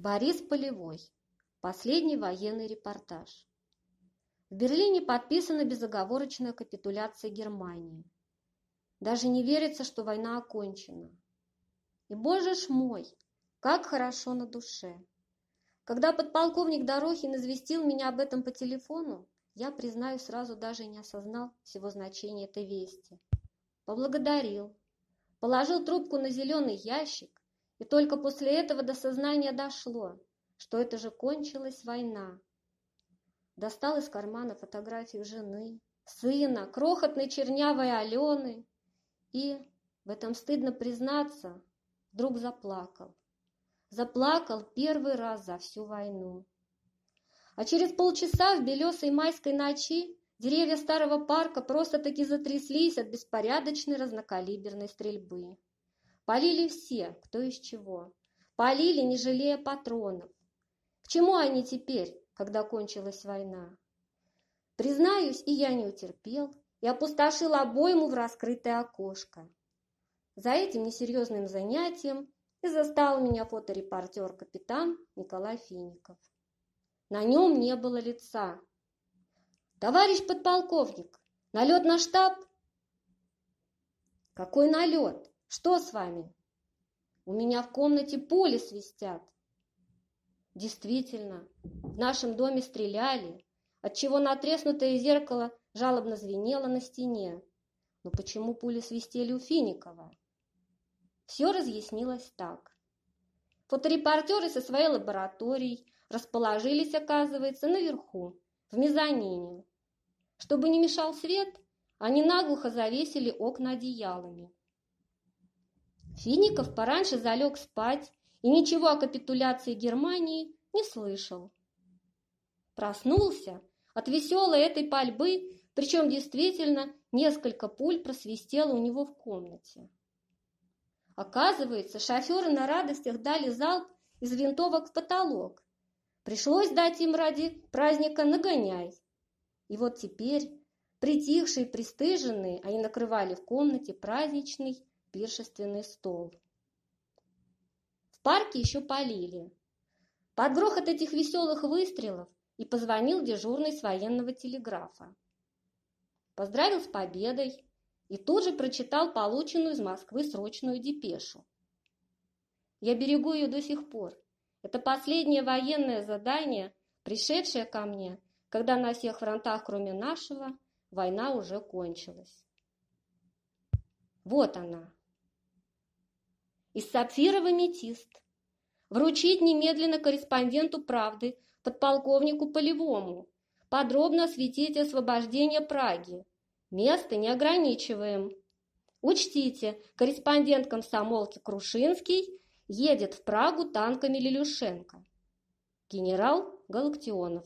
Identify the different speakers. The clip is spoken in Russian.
Speaker 1: Борис Полевой. Последний военный репортаж. В Берлине подписана безоговорочная капитуляция Германии. Даже не верится, что война окончена. И, боже ж мой, как хорошо на душе. Когда подполковник Дорохин известил меня об этом по телефону, я, признаю, сразу даже не осознал всего значения этой вести. Поблагодарил, положил трубку на зеленый ящик и только после этого до сознания дошло, что это же кончилась война. Достал из кармана фотографию жены, сына, крохотной чернявой Алены и, в этом стыдно признаться, вдруг заплакал. Заплакал первый раз за всю войну. А через полчаса в белесой майской ночи деревья старого парка просто-таки затряслись от беспорядочной разнокалиберной стрельбы. Полили все, кто из чего. Полили, не жалея патронов. К чему они теперь, когда кончилась война? Признаюсь, и я не утерпел и опустошил обойму в раскрытое окошко. За этим несерьезным занятием и застал меня фоторепортер-капитан Николай Фиников. На нем не было лица. «Товарищ подполковник, налет на штаб?» «Какой налет? Что с вами? У меня в комнате пули свистят. Действительно, в нашем доме стреляли, отчего натреснутое зеркало жалобно звенело на стене. Но почему пули свистели у Финикова? Все разъяснилось так. Фоторепортеры со своей лабораторией расположились, оказывается, наверху, в мезонине. Чтобы не мешал свет, они наглухо завесили окна одеялами. Фиников пораньше залег спать и ничего о капитуляции Германии не слышал. Проснулся от веселой этой пальбы, причем действительно несколько пуль просвистело у него в комнате. Оказывается, шоферы на радостях дали залп из винтовок в потолок. Пришлось дать им ради праздника нагоняй. И вот теперь, притихшие, пристыженные, они накрывали в комнате праздничный пиршественный стол. В парке еще полили. Под грохот этих веселых выстрелов и позвонил дежурный с военного телеграфа. Поздравил с победой и тут же прочитал полученную из Москвы срочную депешу. Я берегу ее до сих пор. Это последнее военное задание, пришедшее ко мне, когда на всех фронтах, кроме нашего, война уже кончилась. Вот она, из сапфировый метист. Вручить немедленно корреспонденту «Правды» подполковнику Полевому. Подробно осветить освобождение Праги. Место не ограничиваем. Учтите, корреспондент комсомолки Крушинский едет в Прагу танками Лилюшенко. Генерал Галактионов.